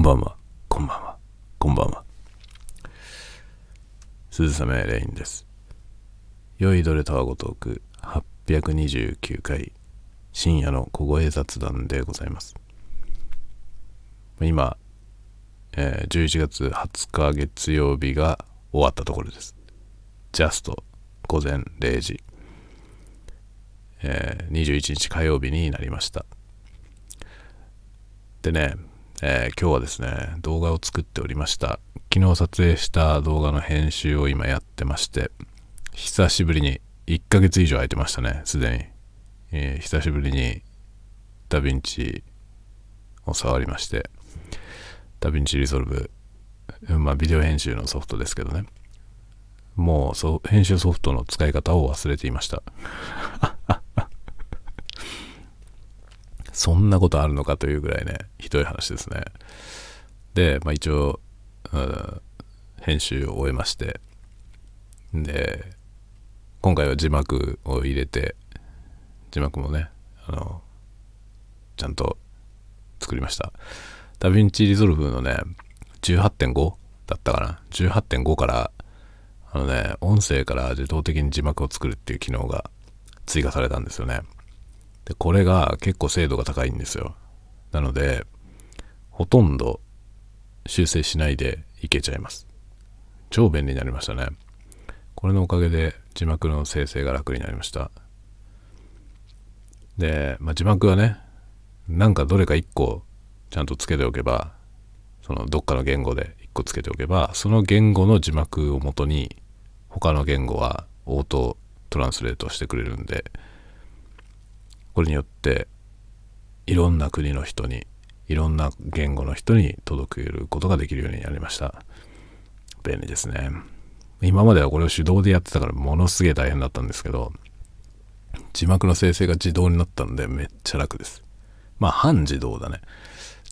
んばんは、こんばんは、こんばんは。鈴雨レインです。良いどれタワゴトーク829回深夜の小声雑談でございます。今、えー11月20日月曜日が終わったところです。ジャスト午前0時、えー21日火曜日になりました。でね、えー今日はですね、動画を作っておりました。昨日撮影した動画の編集を今やってまして、久しぶりに、1ヶ月以上空いてましたね、すでに。えー久しぶりにダヴィンチを触りまして、 DaVinci Resolve、まあビデオ編集のソフトですけどね。もうそう編集ソフトの使い方を忘れていました。そんなことあるのかというぐらいね、ひどい話ですね。で、まあ、一応、うん編集を終えまして、で、今回は字幕を入れて、字幕もね、あの、ちゃんと作りました。 DaVinci Resolve のね、18.5だったかな。18.5から、あのね、音声から自動的に字幕を作るっていう機能が追加されたんですよね。で、これが結構精度が高いんですよ。なので、ほとんど修正しないでいけちゃいます。超便利になりましたね。これのおかげで字幕の生成が楽になりました。で、まあ、字幕はね、なんかどれか1個ちゃんとつけておけば、そのどっかの言語で1個つけておけば、その言語の字幕をもとに他の言語はオートトランスレートしてくれるんで、これによっていろんな国の人にいろんな言語の人に届けることができるようになりました。便利ですね。今まではこれを手動でやってたからものすげえ大変だったんですけど字幕の生成が自動になったんでめっちゃ楽です。まあ半自動だね。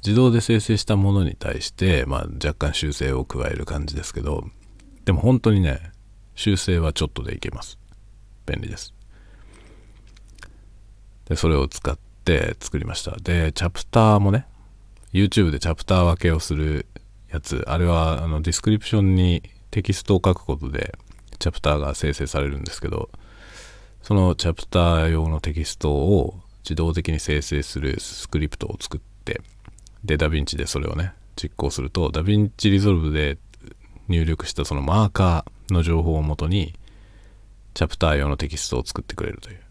自動で生成したものに対して、まあ、若干修正を加える感じですけどでも本当にね修正はちょっとでいけます。便利です。でそれを使って作りました。でチャプターもね YouTube でチャプター分けをするやつあれはあの description にテキストを書くことでチャプターが生成されるんですけどそのチャプター用のテキストを自動的に生成するスクリプトを作ってでダヴィンチでそれをね実行すると DaVinci Resolve で入力したそのマーカーの情報をもとにチャプター用のテキストを作ってくれるという。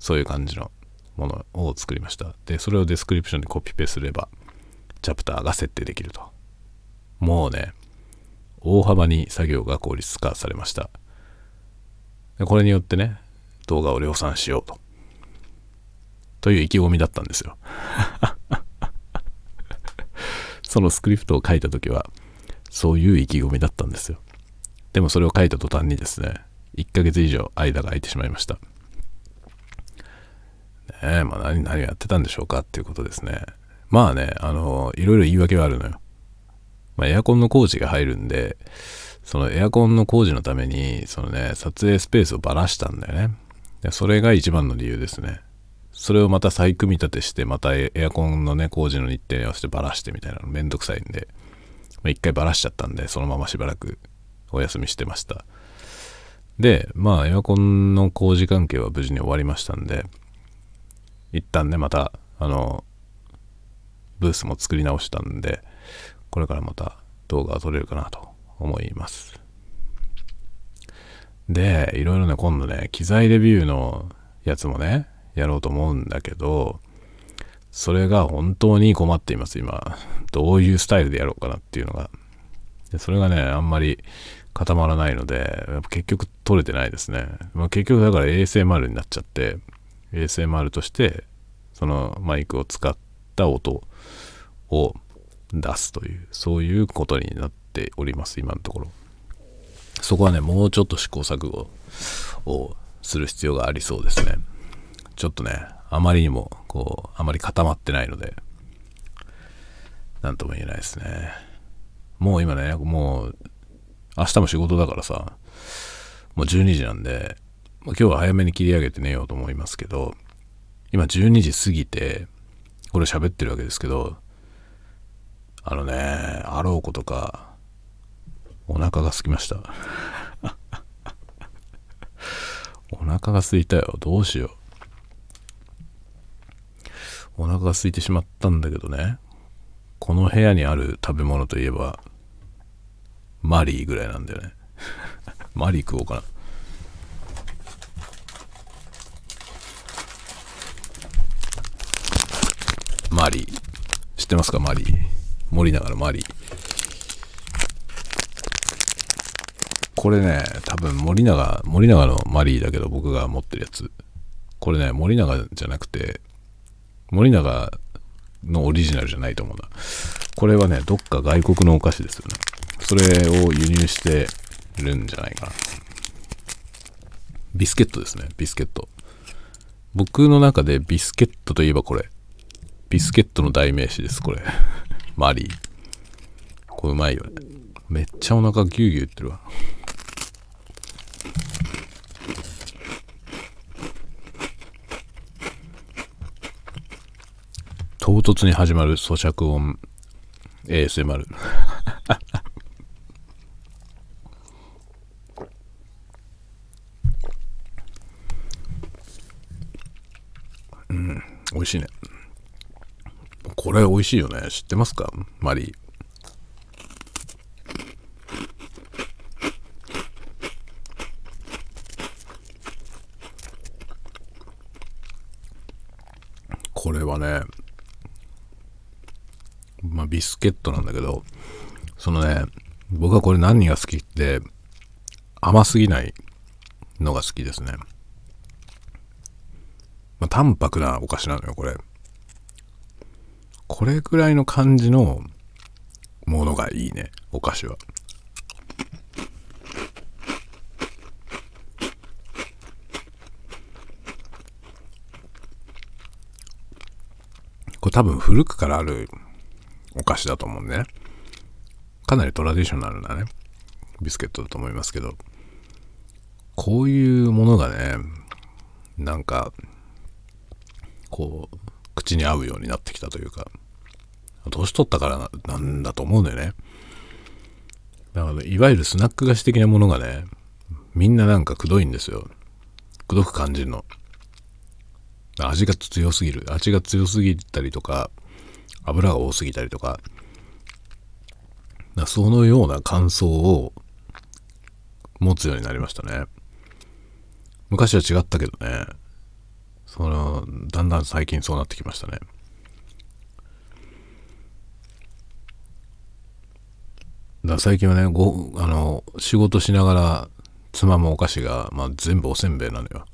そういう感じのものを作りました。で、それを description にコピペすれば、チャプターが設定できると。もうね、大幅に作業が効率化されました。でこれによってね、動画を量産しようと。という意気込みだったんですよ。そのスクリプトを書いた時は、そういう意気込みだったんですよ。でもそれを書いた途端にですね、1ヶ月以上間が空いてしまいました。ねえ、まあ何、何をやってたんでしょうかっていうことですね。まあね、あの、いろいろ言い訳はあるのよ。まあ、エアコンの工事が入るんで、そのエアコンの工事のために、そのね、撮影スペースをばらしたんだよね。でそれが一番の理由ですね。それをまた再組み立てして、またエアコンのね、工事の日程に合わせてばらしてみたいなのめんどくさいんで、まあ、一回ばらしちゃったんで、そのまましばらくお休みしてました。で、まあ、エアコンの工事関係は無事に終わりましたんで、一旦ね、また、あの、ブースも作り直したんで、これからまた動画が撮れるかなと思います。で、いろいろね、今度ね、機材レビューのやつもね、やろうと思うんだけど、それが本当に困っています、今。どういうスタイルでやろうかなっていうのが。でそれがね、あんまり固まらないので、やっぱ結局撮れてないですね。まあ、結局だから ASMR になっちゃって、ASMR としてそのマイクを使った音を出すというそういうことになっております今のところ。そこはねもうちょっと試行錯誤をする必要がありそうですね。ちょっとねあまりにもこうあまり固まってないのでなんとも言えないですね。もう今ねもう明日も仕事だからさもう12時なんでまあ今日は早めに切り上げて寝ようと思いますけど、今12時過ぎて、これ喋ってるわけですけど、あのね、あろうことか、お腹が空きました。お腹が空いたよ。どうしよう。お腹が空いてしまったんだけどね。この部屋にある食べ物といえば、マリーぐらいなんだよね。マリー食おうかな。マリー。知ってますか？マリー。森永のマリー。これね、多分森永、森永のマリーだけど僕が持ってるやつ。これね、森永じゃなくて、森永のオリジナルじゃないと思うな。これはね、どっか外国のお菓子ですよね。それを輸入してるんじゃないかな。ビスケットですね、ビスケット。僕の中でビスケットといえばこれ。ビスケットの代名詞です、これ。マリー。これうまいよね。めっちゃお腹ギューギュー言ってるわ。唐突に始まる咀嚼音 ASMR うん美味しいねこれ美味しいよね知ってますか？マリーこれはねまあ、ビスケットなんだけど、そのね、僕はこれ何が好きって、甘すぎないのが好きですね。まあ、淡白なお菓子なのよ、これ。これぐらいの感じのものがいいね、お菓子は。これ多分古くからあるお菓子だと思うんでね。かなりトラディショナルなね、ビスケットだと思いますけど、こういうものがね、なんか、こう、口に合うようになってきたというか、年取ったからなんだと思うんだよね。だから、いわゆるスナック菓子的なものがね、みんななんかくどいんですよ。くどく感じるの。味が強すぎる。味が強すぎたりとか、油が多すぎたりとか、そのような感想を持つようになりましたね。昔は違ったけどね、その、だんだん最近そうなってきましたね。だ最近はねごあの仕事しながらつまむお菓子が、まあ、全部おせんべいなのよ。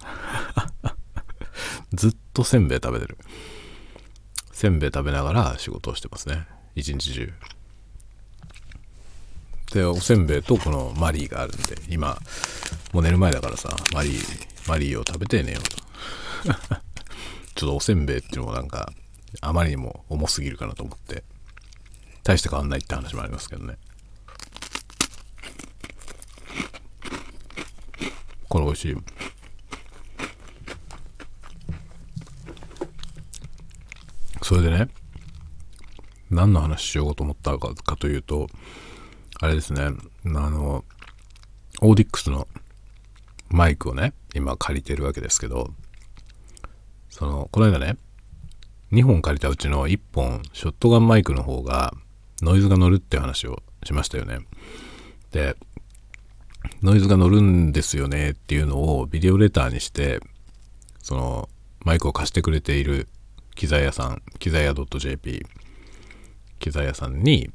ずっとせんべい食べてる。せんべい食べながら仕事をしてますね。一日中。でおせんべいとこのマリーがあるんで今もう寝る前だからさマリーマリーを食べて寝ようと。ちょっとおせんべいっていうのもなんかあまりにも重すぎるかなと思って大して変わんないって話もありますけどね。これ美味しいそれでね、何の話しようと思ったかかというと、あれですね、あの、オーディックスのマイクをね、今借りてるわけですけど、その、この間ね、2本借りたうちの1本、ショットガンマイクの方がノイズが乗るって話をしましたよね。で、ノイズが乗るんですよねっていうのをビデオレターにして、その、マイクを貸してくれている機材屋さん、機材屋 .jp、機材屋さんに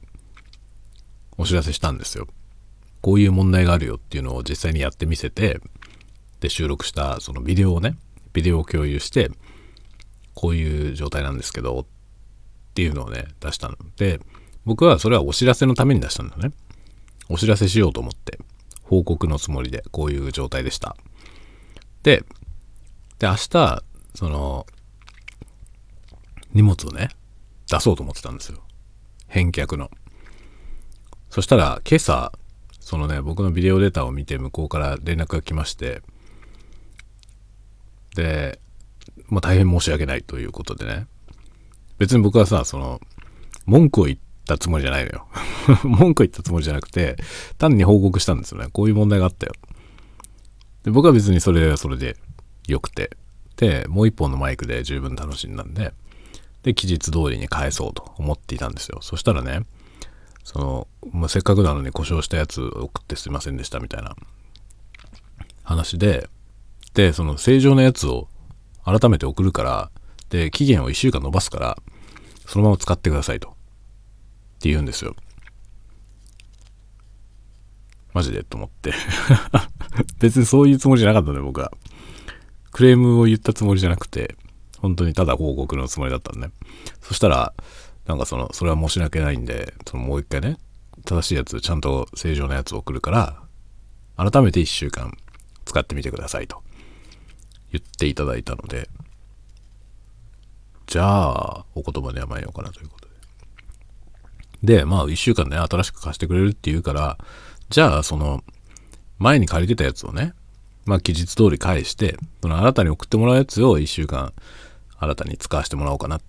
お知らせしたんですよ。こういう問題があるよっていうのを実際にやってみせて、で、収録したそのビデオをね、ビデオを共有して、こういう状態なんですけど、っていうのをね、出したので、僕はそれはお知らせのために出したんだね。お知らせしようと思って、報告のつもりで、こういう状態でした。で、で、明日、その、荷物をね、出そうと思ってたんですよ。返却の。そしたら、今朝、そのね、僕のビデオデータを見て向こうから連絡が来まして、で、まあ大変申し訳ないということでね、別に僕はさ、その、文句を言ったつもりじゃないのよ。文句言ったつもりじゃなくて、単に報告したんですよね。こういう問題があったよ。で僕は別にそれはそれで良くて。で、もう一本のマイクで十分楽しんだんで、で、期日通りに返そうと思っていたんですよ。そしたらね、その、まあ、せっかくなのに故障したやつ送ってすいませんでしたみたいな話で、で、その正常なやつを改めて送るから、で、期限を1週間延ばすから、そのまま使ってくださいと。って言うんですよ。マジでと思って 別にそういうつもりじゃなかったんで、僕は。クレームを言ったつもりじゃなくて、本当にただ報告のつもりだったんで、ね。そしたら、なんかその、それは申し訳ないんで、そのもう一回ね、正しいやつ、ちゃんと正常なやつを送るから、改めて1週間使ってみてくださいと言っていただいたので、じゃあ、お言葉に甘えようかなということで。まあ、1週間ね、新しく貸してくれるって言うから、じゃあ、その、前に借りてたやつをね、まあ、期日通り返して、その新たに送ってもらうやつを1週間、新たに使わせてもらおうかなっ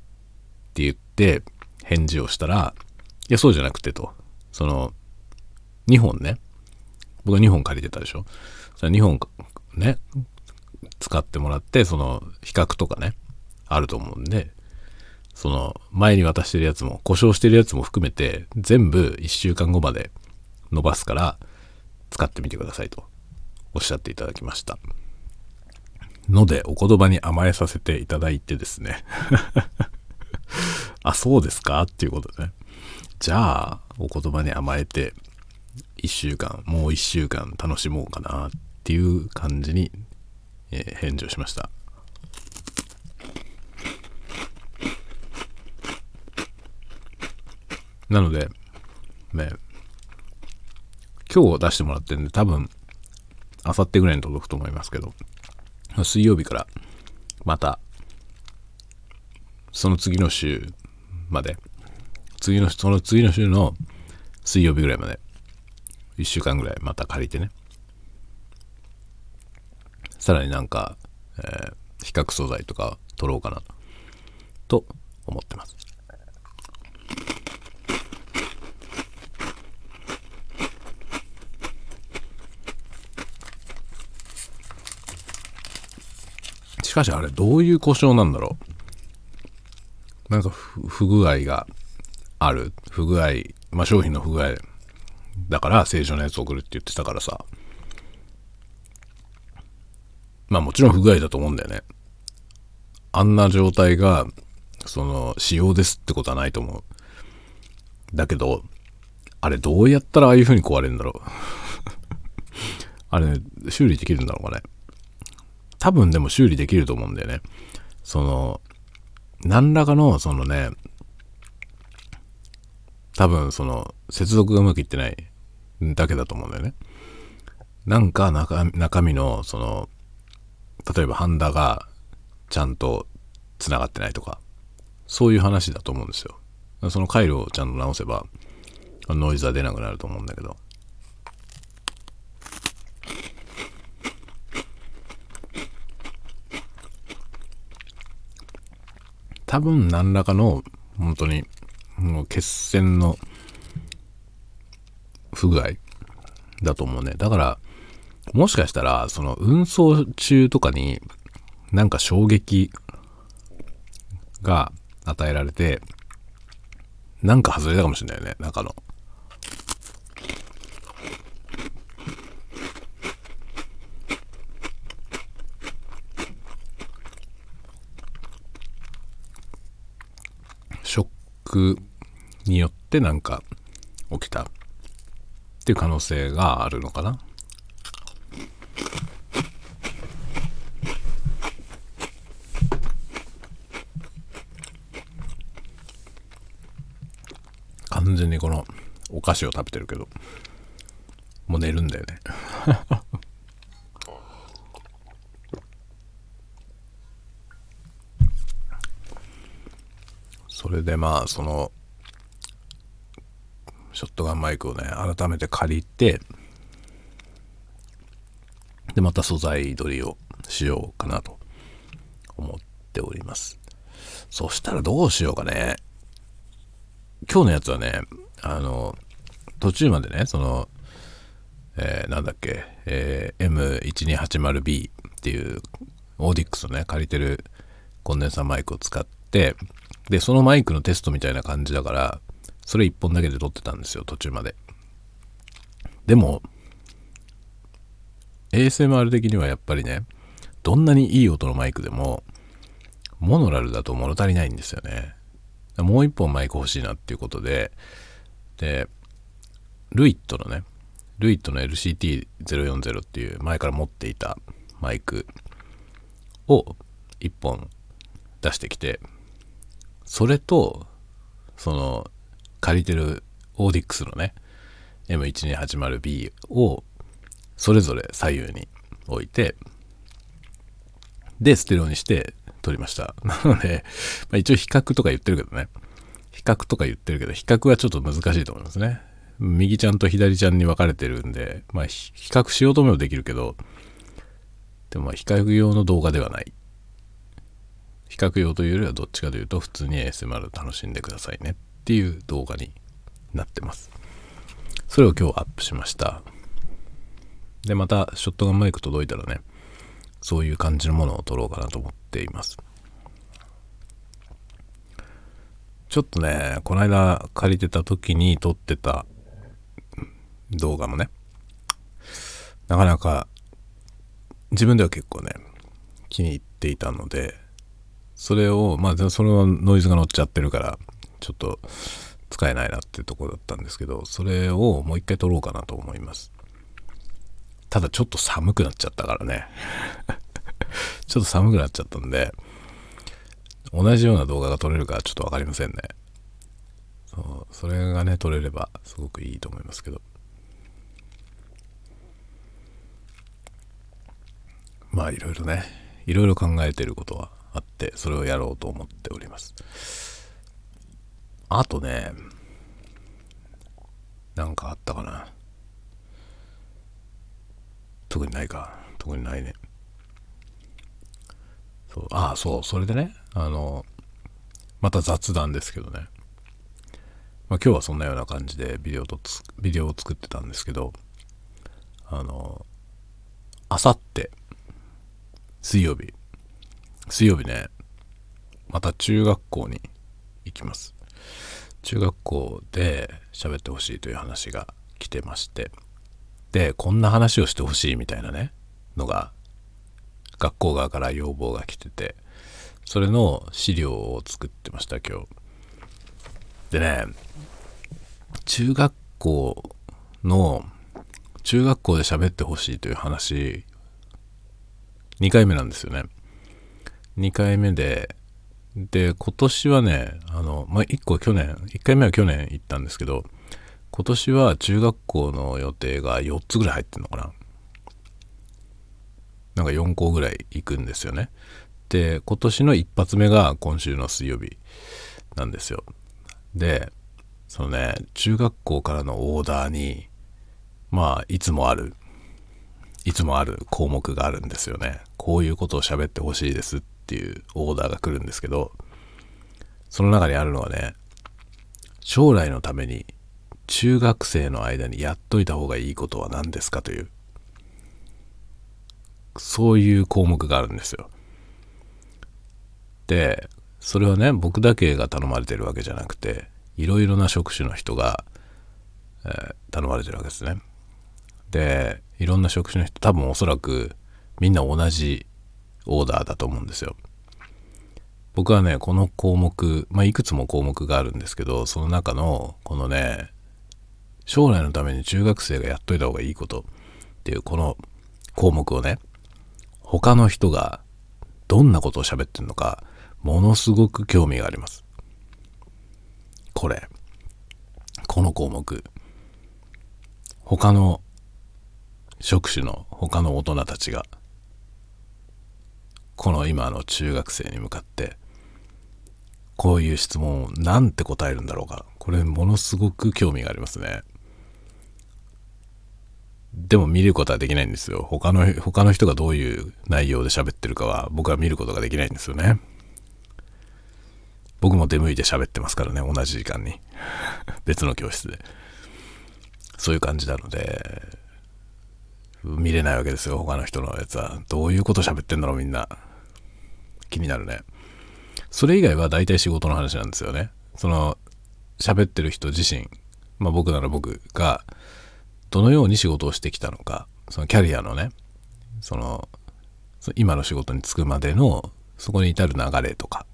て言って、返事をしたら、いや、そうじゃなくてと、その、2本ね、僕は2本借りてたでしょ。そ2本ね、使ってもらって、その、比較とかね、あると思うんで、その、前に渡してるやつも、故障してるやつも含めて、全部1週間後まで伸ばすから、使ってみてくださいと、おっしゃっていただきました。ので、お言葉に甘えさせていただいてですね あ、そうですか？っていうことでね。じゃあ、お言葉に甘えて、一週間、もう一週間楽しもうかなっていう感じに、えー、返事をしました。なので、ね、今日出してもらってるんで、多分、あさってぐらいに届くと思いますけど、水曜日から、また、その次の週まで、次の、その次の週の水曜日ぐらいまで、1週間ぐらいまた借りてね、さらになんか、えー、比較素材とか取ろうかなと思ってます。しかしあれどういう故障なんだろう？なんか不具合がある。不具合まあ商品の不具合だから正常なやつ送るって言ってたからさ。まあもちろん不具合だと思うんだよね。あんな状態がその仕様ですってことはないと思う。だけどあれどうやったらああいう風に壊れるんだろう。あれ、ね、修理できるんだろうかね。多分でも修理できると思うんだよね。その、何らかの、そのね、多分その、接続がうまくいってないだけだと思うんだよね。なんか中中身の、その、例えばハンダがちゃんと繋がってないとか、そういう話だと思うんですよ。その回路をちゃんと直せば、ノイズは出なくなると思うんだけど。多分何らかの本当にもう血栓の不具合だと思うね。だから、もしかしたら、その運送中とかになんか衝撃が与えられて、なんか外れたかもしれないよね、中の。によってなんか起きたっていう可能性があるのかな？完全にこのお菓子を食べてるけどもう寝るんだよね そでまあそのショットガンマイクをね改めて借りてでまた素材取りをしようかなと思っております。そしたらどうしようかね。今日のやつはね、あの、途中までね、その、えー、なんだっけ、えー、M1280B っていうオーディックスのね、借りてるコンデンサーマイクを使って、で、そのマイクのテストみたいな感じだから、それ1本だけで撮ってたんですよ、途中まで。でも、ASMR 的にはやっぱりね、どんなにいい音のマイクでも、モノラルだと物足りないんですよね。もう一本マイク欲しいなっていうことで、で、ルイットのね、ルイットの LCT040 っていう前から持っていたマイクを一本出してきて、それと、その、借りてるオーディックスのね、M1280B をそれぞれ左右に置いて、で、ステレオにして撮りました。なので、まあ、一応比較とか言ってるけどね。比較とか言ってるけど、比較はちょっと難しいと思いますね。右ちゃんと左ちゃんに分かれてるんで、まあ、比較しようともできるけど、でも、比較用の動画ではない。比較用というよりはどっちかというと、普通に ASMR 楽しんでくださいねっていう動画になってます。それを今日アップしました。で、また、ショットガンマイク届いたらね、そういう感じのものを撮ろうかなと思っています。ちょっとね、この間借りてた時に撮ってた動画もね、なかなか自分では結構ね、気に入っていたので、それを、まあ、それはノイズが乗っちゃってるから、ちょっと使えないなっていうところだったんですけど、それをもう一回撮ろうかなと思います。ただちょっと寒くなっちゃったからね ちょっと寒くなっちゃったんで、同じような動画が撮れるかちょっと分かりませんね。そう、それがね、撮れればすごくいいと思いますけど。まあいろいろね、いろいろ考えてることはあって、それをやろうと思っております。あとね、なんかあったかな。特にないか。特にないね。そう、ああ、そう、それでね、あの、また雑談ですけどね。まあ、今日はそんなような感じでビデオとビデオを作ってたんですけど、あの、あさって、水曜日、水曜日ね、また中学校に行きます。中学校で喋ってほしいという話が来てまして、でこんな話をしてほしいみたいなねのが学校側から要望が来ててそれの資料を作ってました今日。でね中学校の中学校で喋ってほしいという話2回目なんですよね。2回目でで今年はねあの、まあ、1個去年1回目は去年行ったんですけど今年は中学校の予定が4つぐらい入ってんのかななんか4校ぐらい行くんですよね。で、今年の一発目が今週の水曜日なんですよ。で、そのね、中学校からのオーダーに、まあ、いつもある、いつもある項目があるんですよね。こういうことを喋ってほしいですっていうオーダーが来るんですけど、その中にあるのはね、将来のために中学生の間にやっといた方がいいことは何ですかというそういう項目があるんですよ。でそれはね僕だけが頼まれてるわけじゃなくていろいろな職種の人が、えー、頼まれてるわけですね。でいろんな職種の人多分おそらくみんな同じオーダーだと思うんですよ僕はねこの項目まあいくつも項目があるんですけどその中のこのね将来のために中学生がやっといた方がいいことっていうこの項目をね、他の人がどんなことを喋ってるのか、ものすごく興味があります。これ。この項目。他の職種の他の大人たちが、この今の中学生に向かって、こういう質問をなんて答えるんだろうか。これものすごく興味がありますね。でも見ることはできないんですよ。他の、他の人がどういう内容で喋ってるかは僕は見ることができないんですよね。僕も出向いて喋ってますからね、同じ時間に。別の教室で。そういう感じなので、見れないわけですよ、他の人のやつは。どういうこと喋ってんだろう、みんな。気になるね。それ以外は大体仕事の話なんですよね。その、喋ってる人自身、まあ僕なら僕が、どのように仕事をしてきたのか、そのキャリアのね、その、今の仕事に就くまでの、そこに至る流れとか、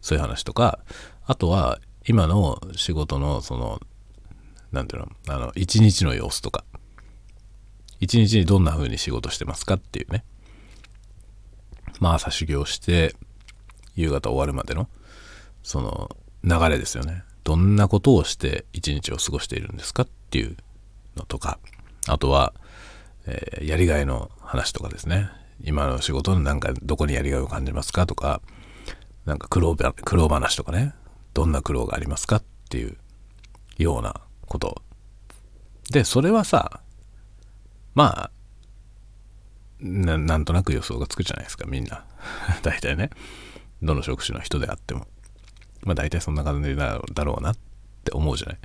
そういう話とか、あとは、今の仕事の、その、なんていうの、あの、一日の様子とか、一日にどんな風に仕事してますかっていうね。まあ朝修行して夕方終わるまでのその流れですよね。どんなことをして一日を過ごしているんですかっていうのとか、あとは、えー、やりがいの話とかですね。今の仕事のなんかどこにやりがいを感じますかとか、なんか苦労苦労話とかね。どんな苦労がありますかっていうようなこと。で、それはさ、まあな、なんとなく予想がつくじゃないですか、みんな。大体ね。どの職種の人であっても。まあ大体そんな感じだろうなって思うじゃない。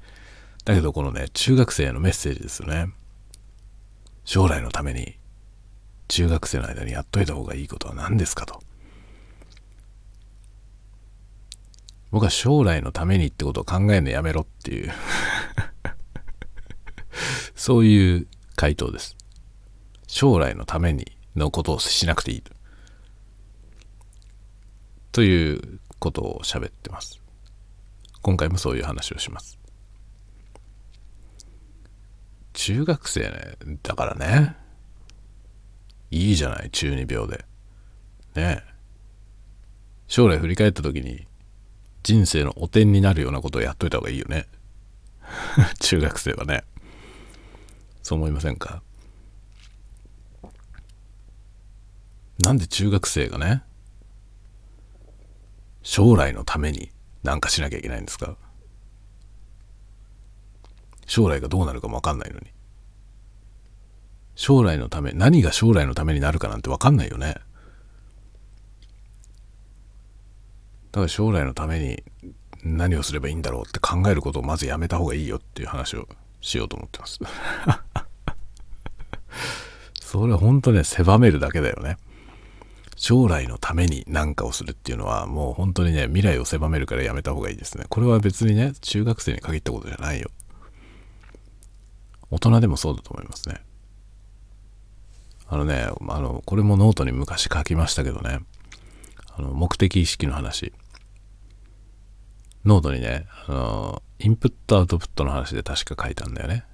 だけどこのね、中学生へのメッセージですよね。将来のために、中学生の間にやっといた方がいいことは何ですかと。僕は将来のためにってことを考えるのやめろっていう そういう回答です。将来のためにのことをしなくていいと。いうことを喋ってます。今回もそういう話をします。中学生ね、だからね。いいじゃない、中二病で。ね将来振り返った時に人生の汚点になるようなことをやっといた方がいいよね。中学生はね。そう思いませんか？なんで中学生がね、将来のために何かしなきゃいけないんですか？将来がどうなるかもわかんないのに。将来のため、何が将来のためになるかなんてわかんないよね。だから将来のために何をすればいいんだろうって考えることをまずやめた方がいいよっていう話をしようと思ってます。それ本当ね、狭めるだけだよね。将来のために何かをするっていうのはもう本当にね、未来を狭めるからやめた方がいいですね。これは別にね、中学生に限ったことじゃないよ。大人でもそうだと思いますね。あのね、あの、これもノートに昔書きましたけどね、あの、目的意識の話。ノートにね、あの、インプットアウトプットの話で確か書いたんだよね。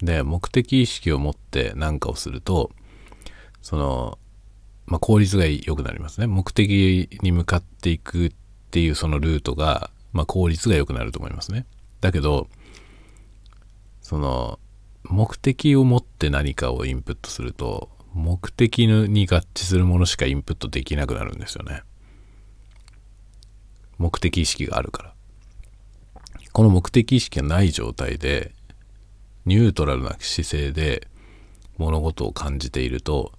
で、目的意識を持って何かをすると、その、まあ、効率が良くなりますね。目的に向かっていくっていうそのルートが、まあ、効率が良くなると思いますね。だけど、その、目的を持って何かをインプットすると、目的に合致するものしかインプットできなくなるんですよね。目的意識があるから。この目的意識がない状態で、ニュートラルな姿勢で物事を感じていると、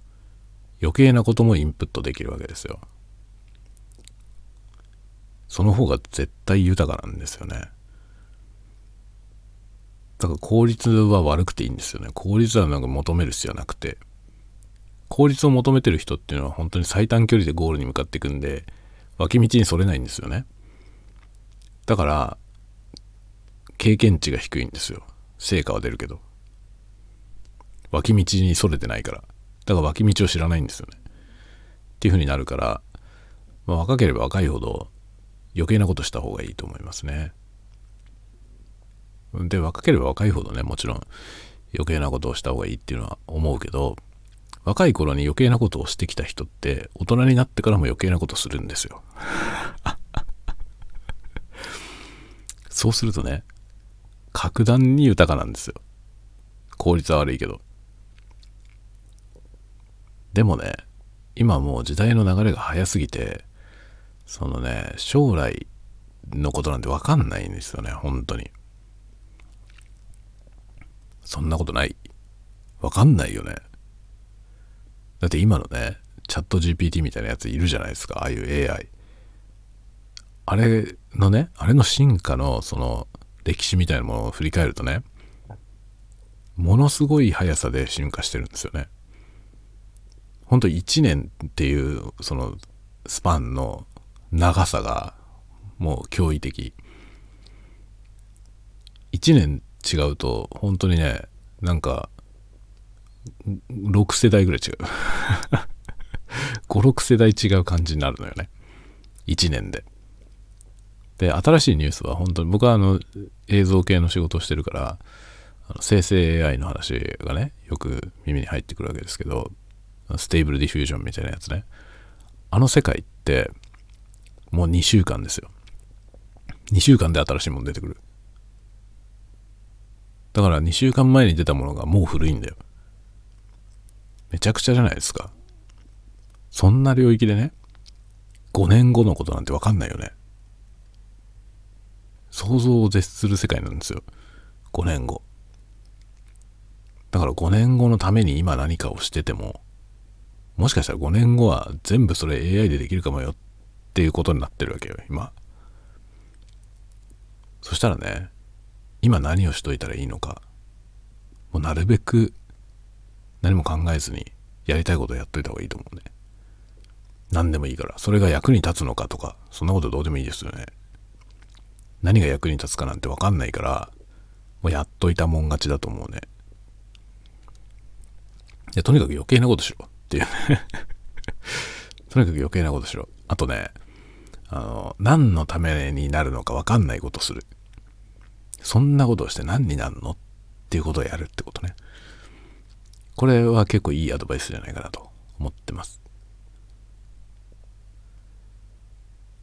余計なこともインプットできるわけですよ。その方が絶対豊かなんですよね。だから効率は悪くていいんですよね。効率はなんか求める必要なくて。効率を求めてる人っていうのは本当に最短距離でゴールに向かっていくんで、脇道にそれないんですよね。だから、経験値が低いんですよ。成果は出るけど。脇道にそれてないから。だから脇道を知らないんですよね。っていう風になるから、まあ、若ければ若いほど余計なことした方がいいと思いますね。で、若ければ若いほどね、もちろん余計なことをした方がいいっていうのは思うけど、若い頃に余計なことをしてきた人って大人になってからも余計なことするんですよ。そうするとね、格段に豊かなんですよ。効率は悪いけど。でもね、今もう時代の流れが早すぎて、そのね、将来のことなんてわかんないんですよね、本当に。そんなことない。わかんないよね。だって今のね、チャット GPT みたいなやついるじゃないですか、ああいう AI。あれのね、あれの進化のその歴史みたいなものを振り返るとね、ものすごい速さで進化してるんですよね。ほんと1年っていうそのスパンの長さがもう驚異的。1年違うと本当にね、なんか6世代ぐらい違う。5、6世代違う感じになるのよね。1年で。で、新しいニュースは本当に僕はあの映像系の仕事をしてるから、生成 AI の話がね、よく耳に入ってくるわけですけど、 Stable Diffusion みたいなやつね。あの世界って、もう2週間ですよ。2週間で新しいもの出てくる。だから2週間前に出たものがもう古いんだよ。めちゃくちゃじゃないですか。そんな領域でね、5年後のことなんてわかんないよね。想像を絶する世界なんですよ。5年後。だから5年後のために今何かをしてても、もしかしたら5年後は全部それ AI でできるかもよっていうことになってるわけよ、今。そしたらね、今何をしといたらいいのか、もうなるべく何も考えずにやりたいことやっといた方がいいと思うね。何でもいいから。それが役に立つのかとか、そんなことどうでもいいですよね。何が役に立つかなんてわかんないから、もうやっといたもん勝ちだと思うね。いや、とにかく余計なことしろっていうね とにかく余計なことしろ。あとね、あの、何のためになるのかわかんないことする。そんなことをして何になるのっていうことをやるってことね。これは結構いいアドバイスじゃないかなと思ってます。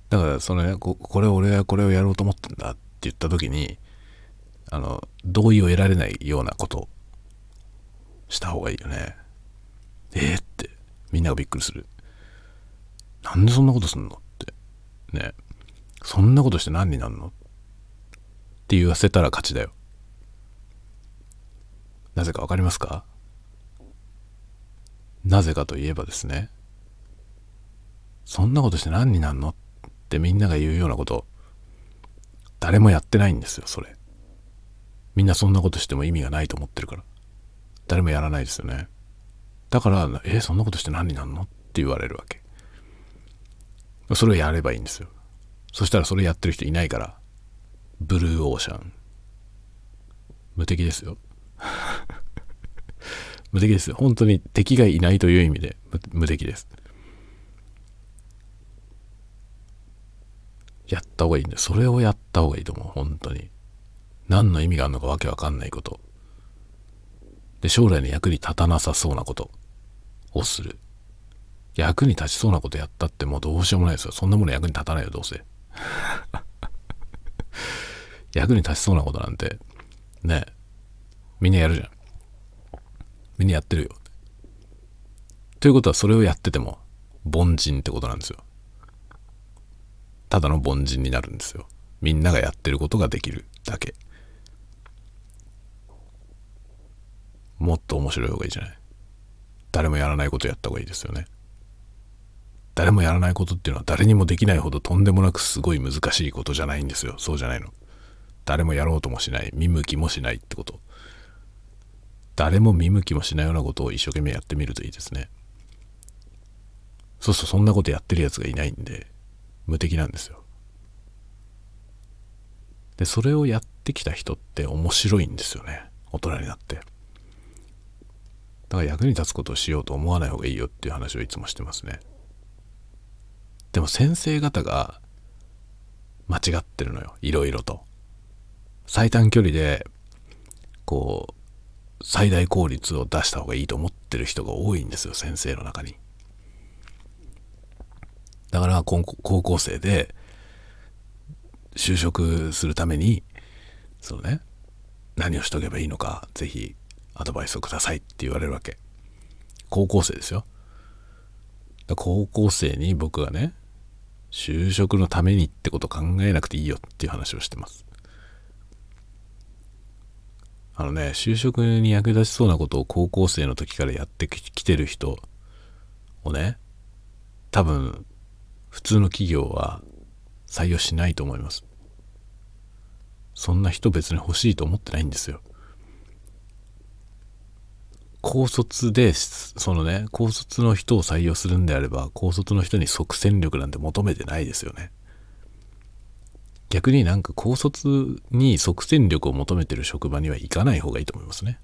だからそのねここれ俺はこれをやろうと思ってんだって言った時にあの同意を得られないようなことした方がいいよねえー、ってみんながびっくりする。なんでそんなことすんのって。ね。そんなことして何になるの？って言わせたら勝ちだよ。なぜかわかりますか？なぜかといえばですね。そんなことして何になるの？ってみんなが言うようなこと。誰もやってないんですよそれ。みんなそんなことしても意味がないと思ってるから。誰もやらないですよね。だから「えそんなことして何になんの?」って言われるわけそれをやればいいんですよそしたらそれやってる人いないからブルーオーシャン無敵ですよ 無敵ですよ本当に敵がいないという意味で無敵ですやった方がいいんだよ。それをやった方がいいと思う。本当に。何の意味があるのかわけわかんないこと。で、将来の役に立たなさそうなことをする。役に立ちそうなことやったってもうどうしようもないですよ。そんなもの役に立たないよ、どうせ。役に立ちそうなことなんて、ねえみんなやるじゃん。みんなやってるよ。ということはそれをやってても凡人ってことなんですよ。ただの凡人になるんですよ。みんながやってることができるだけ。もっと面白い方がいいじゃない。誰もやらないことやった方がいいですよね。誰もやらないことっていうのは誰にもできないほどとんでもなくすごい難しいことじゃないんですよ。そうじゃないの。誰もやろうともしない。見向きもしないってこと。誰も見向きもしないようなことを一生懸命やってみるといいですね。そうそう、そんなことやってるやつがいないんで、無敵なんですよ。で、それをやってきた人って面白いんですよね。大人になって。だから役に立つことをしようと思わない方がいいよっていう話をいつもしてますね。でも先生方が間違ってるのよ。いろいろと。最短距離で、こう、最大効率を出した方がいいと思ってる人が多いんですよ、先生の中に。だから高校生で就職するためにそのね何をしとけばいいのかぜひアドバイスをくださいって言われるわけ。高校生ですよ。高校生に僕がね就職のためにってこと考えなくていいよっていう話をしてます。あのね就職に役立ちそうなことを高校生の時からやってきてる人をね多分普通の企業は採用しないと思います。そんな人別に欲しいと思ってないんですよ。高卒でそのね高卒の人を採用するんであれば高卒の人に即戦力なんて求めてないですよね。逆になんか高卒に即戦力を求めてる職場には行かない方がいいと思いますね。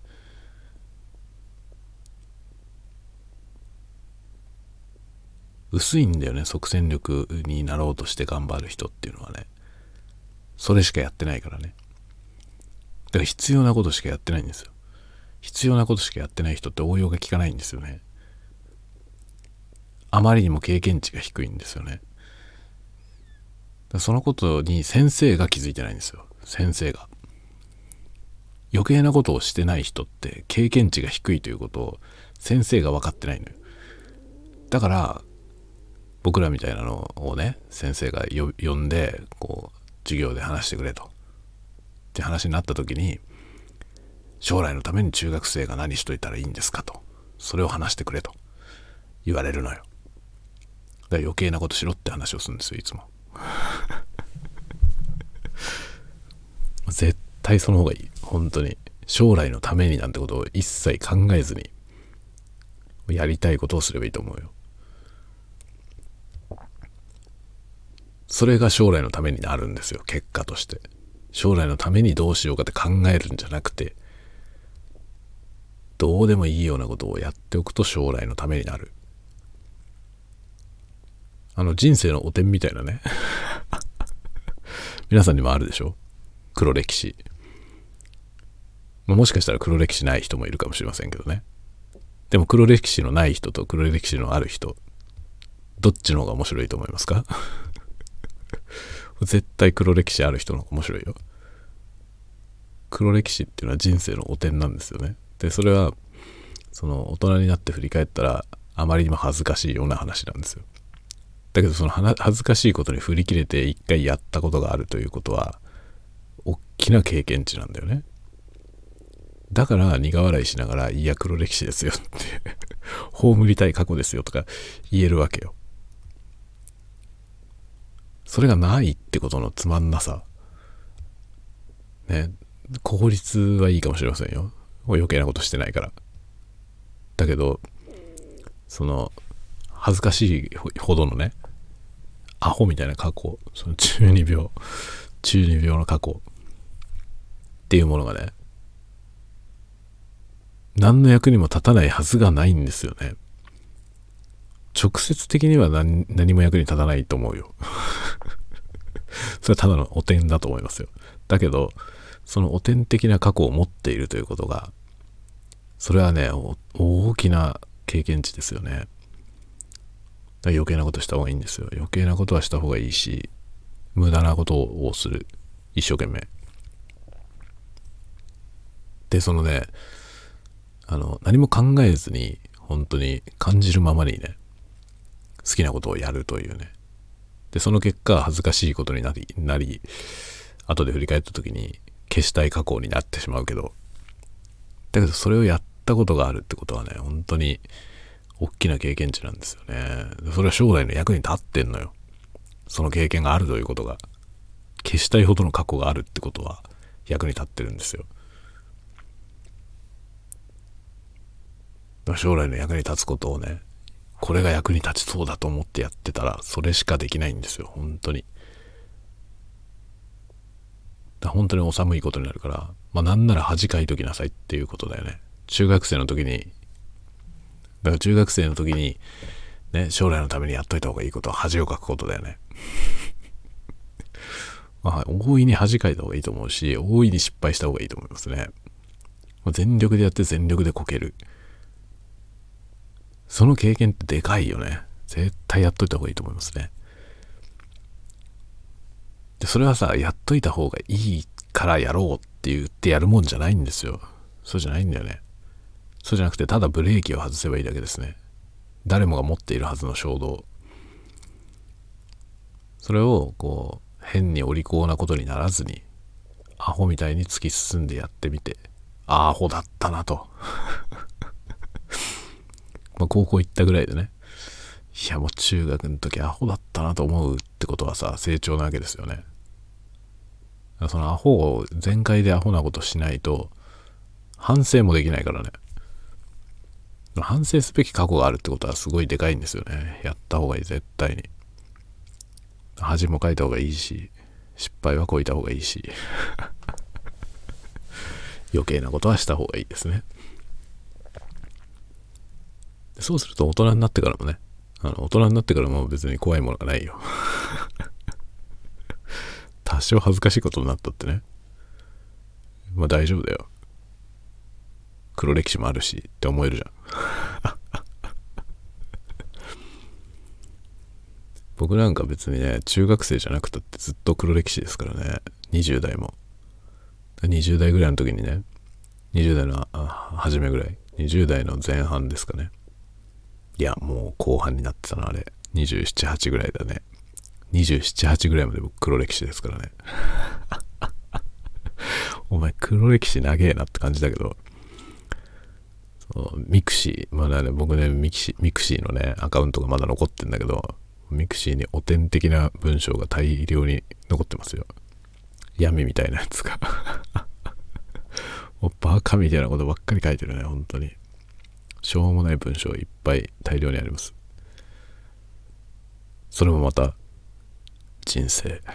薄いんだよね即戦力になろうとして頑張る人っていうのはね。それしかやってないからね。だから必要なことしかやってないんですよ。必要なことしかやってない人って応用が効かないんですよね。あまりにも経験値が低いんですよね。そのことに先生が気づいてないんですよ。先生が。余計なことをしてない人って経験値が低いということを先生が分かってないのよ。だから僕らみたいなのをね先生が呼んでこう授業で話してくれと。って話になった時に将来のために中学生が何しといたらいいんですかと。それを話してくれと。言われるのよ。だから余計なことしろって話をするんですよいつも。絶対その方がいい。本当に。将来のためになんてことを一切考えずに。やりたいことをすればいいと思うよ。それが将来のためになるんですよ結果として。将来のためにどうしようかって考えるんじゃなくてどうでもいいようなことをやっておくと将来のためになる。あの人生の汚点みたいなね。皆さんにもあるでしょ？黒歴史、まあ、もしかしたら黒歴史ない人もいるかもしれませんけどね。でも黒歴史のない人と黒歴史のある人どっちの方が面白いと思いますか？絶対黒歴史ある人の方が面白いよ。黒歴史っていうのは人生の汚点なんですよね。でそれはその大人になって振り返ったらあまりにも恥ずかしいような話なんですよ。だけどその恥ずかしいことに振り切れて一回やったことがあるということは大きな経験値なんだよね。だから苦笑いしながら「いや黒歴史ですよ」って 葬りたい過去ですよとか言えるわけよ。それがないってことのつまんなさ。ね。効率はいいかもしれませんよ。余計なことしてないから。だけどその恥ずかしいほどのねアホみたいな過去その中二病中二病の過去っていうものがね何の役にも立たないはずがないんですよね。直接的には何何も役に立たないと思うよ。それはただの汚点だと思いますよ。だけどその汚点的な過去を持っているということがそれはね大きな経験値ですよね。余計なことした方がいいんですよ。余計なことはした方がいいし無駄なことをする。一生懸命。でそのねあの何も考えずに本当に感じるままにね好きなことをやるというね。でその結果恥ずかしいことになりなり後で振り返った時に消したい過去になってしまうけど。だけどそれをやったことがあるってことはね本当に大きな経験値なんですよね。それは将来の役に立ってんのよ。その経験があるということが。消したいほどの過去があるってことは役に立ってるんですよ。将来の役に立つことをねこれが役に立ちそうだと思ってやってたらそれしかできないんですよ。本当に。だ本当にお寒いことになるからまあなんなら恥かいときなさいっていうことだよね中学生の時にだから中学生の時にね将来のためにやっといた方がいいことは恥をかくことだよね まあ大いに恥かいた方がいいと思うし大いに失敗した方がいいと思いますねま全力でやって全力でこけるその経験ってでかいよね。絶対やっといた方がいいと思いますね。で、それはさ、やっといた方がいいからやろうって言ってやるもんじゃないんですよ。そうじゃないんだよね。そうじゃなくて、ただブレーキを外せばいいだけですね。誰もが持っているはずの衝動。それを、こう、変にお利口なことにならずに、アホみたいに突き進んでやってみて、アホだったなと。まあ、高校行ったぐらいでね、いやもう中学の時アホだったなと思うってことはさ成長なわけですよね。そのアホを全開でアホなことしないと反省もできないからね。反省すべき過去があるってことはすごいでかいんですよね。やった方がいい絶対に。恥もかいた方がいいし失敗はこいた方がいいし。余計なことはした方がいいですね。そうすると大人になってからもねあの大人になってからも別に怖いものがないよ。多少恥ずかしいことになったってね。まあ大丈夫だよ。黒歴史もあるしって思えるじゃん。僕なんか別にね中学生じゃなくたってずっと黒歴史ですからね。20代も。20代ぐらいの時にね。20代の初めぐらい。20代の前半ですかねいやもう後半になってたなあれ。278ぐらいだね。278ぐらいまで僕黒歴史ですからね。お前黒歴史長えなって感じだけど。 mixi、まだね、僕ね mixi、mixi のね、アカウントがまだ残ってんだけど、ミクシーに汚点的な文章が大量に残ってますよ。闇みたいなやつが。もうバカみたいなことばっかり書いてるね、本当に。しょうもない文章いっぱい大量にあります。それもまた、人生。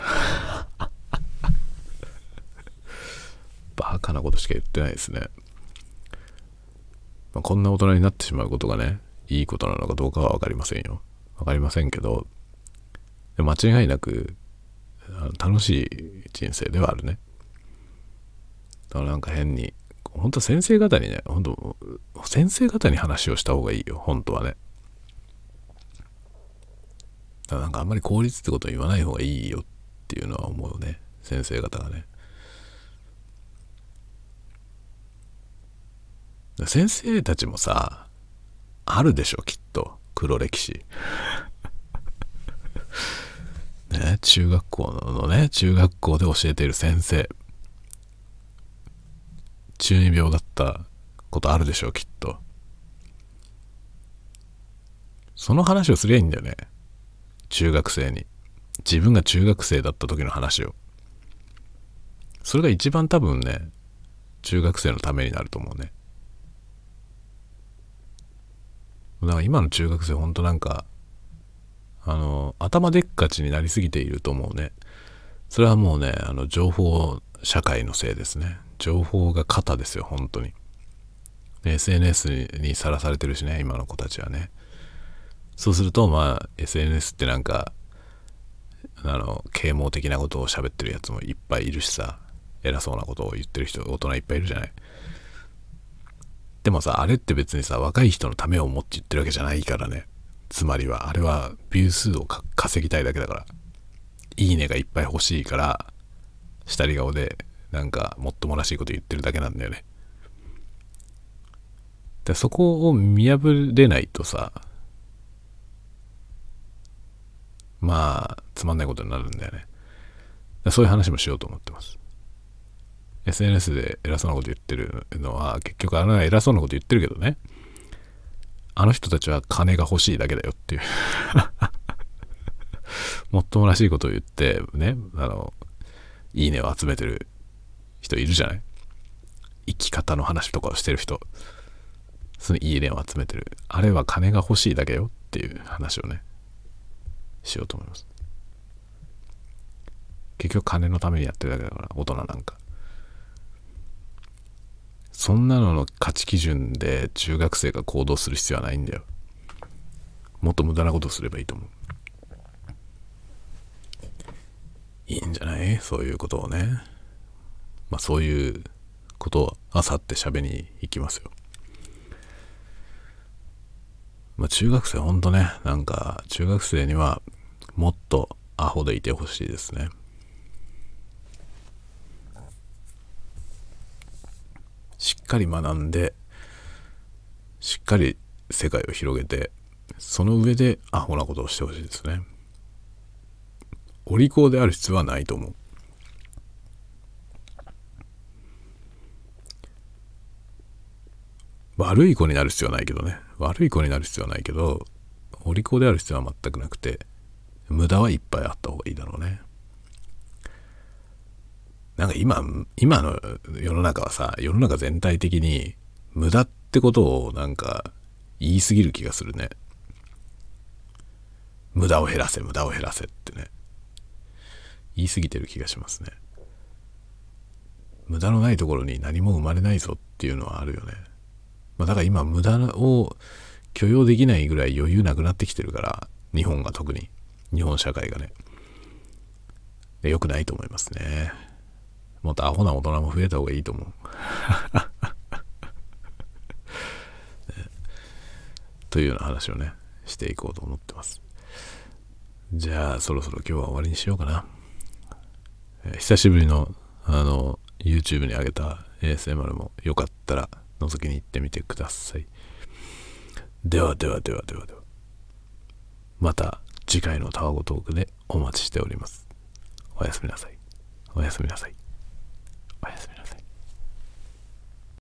バカなことしか言ってないですね。まあ、こんな大人になってしまうことがね、いいことなのかどうかは分かりませんよ。分かりませんけど、間違いなく楽しい人生ではあるね。だからなんか変に、本当先生方にね、本当先生方に話をした方がいいよ、本当はね。だからなんかあんまり効率ってこと言わない方がいいよっていうのは思うね、先生方がね。先生たちもさ、あるでしょ、きっと。黒歴史。ね、中学校のね、中学校で教えている先生。中二病だったことあるでしょう、きっと。その話をすりゃいいんだよね。中学生に。自分が中学生だった時の話を。それが一番多分ね、中学生のためになると思うね。だから今の中学生ほんとなんかあの頭でっかちになりすぎていると思うねそれはもうねあの情報社会のせいですね情報が肩ですよ本当に SNS にさらされてるしね今の子たちはねそうするとまあ SNS ってなんかあの啓蒙的なことを喋ってるやつもいっぱいいるしさ偉そうなことを言ってる人大人いっぱいいるじゃないでもさ、あれって別にさ、若い人のためを思って言ってるわけじゃないからね。つまりは、あれはビュー数を稼ぎたいだけだから。いいねがいっぱい欲しいから、下り顔で、なんか、もっともらしいこと言ってるだけなんだよね。でそこを見破れないとさ、まあ、つまんないことになるんだよね。そういう話もしようと思ってます。SNS で偉そうなこと言ってるのは、結局あの偉そうなこと言ってるけどね、あの人たちは金が欲しいだけだよっていう もっともらしいことを言ってね、あの、いいねを集めてる人いるじゃない？生き方の話とかをしてる人。そのいいねを集めてる。あれは金が欲しいだけよっていう話をね、しようと思います。結局金のためにやってるだけだから、大人なんか。そんなのの価値基準で中学生が行動する必要はないんだよ。もっと無駄なことすればいいと思う。いいんじゃない？そういうことをね。まあそういうことをあさって喋りに行きますよ。まあ中学生ほんとね、なんか中学生にはもっとアホでいてほしいですね。しっかり学んでしっかり世界を広げてその上でアホなことをしてほしいですねお利口である必要はないと思う悪い子になる必要はないけどね。悪い子になる必要はないけどお利口である必要は全くなくて無駄はいっぱいあった方がいいだろうね。なんか今今の世の中はさ世の中全体的に無駄ってことをなんか言い過ぎる気がするね。無駄を減らせ無駄を減らせってね。言い過ぎてる気がしますね。無駄のないところに何も生まれないぞっていうのはあるよね。まあ、だから今無駄を許容できないぐらい余裕なくなってきてるから、日本が特に。日本社会がね。良くないと思いますね。もっとアホな大人も増えた方がいいと思う。というような話をね、していこうと思ってます。じゃあ、そろそろ今日は終わりにしようかな。久しぶりの、あの、YouTube に上げた ASMR もよかったら覗きに行ってみてください。ではではではではでは。また次回のタワゴトークでお待ちしております。おやすみなさい。おやすみなさい。おやすみ。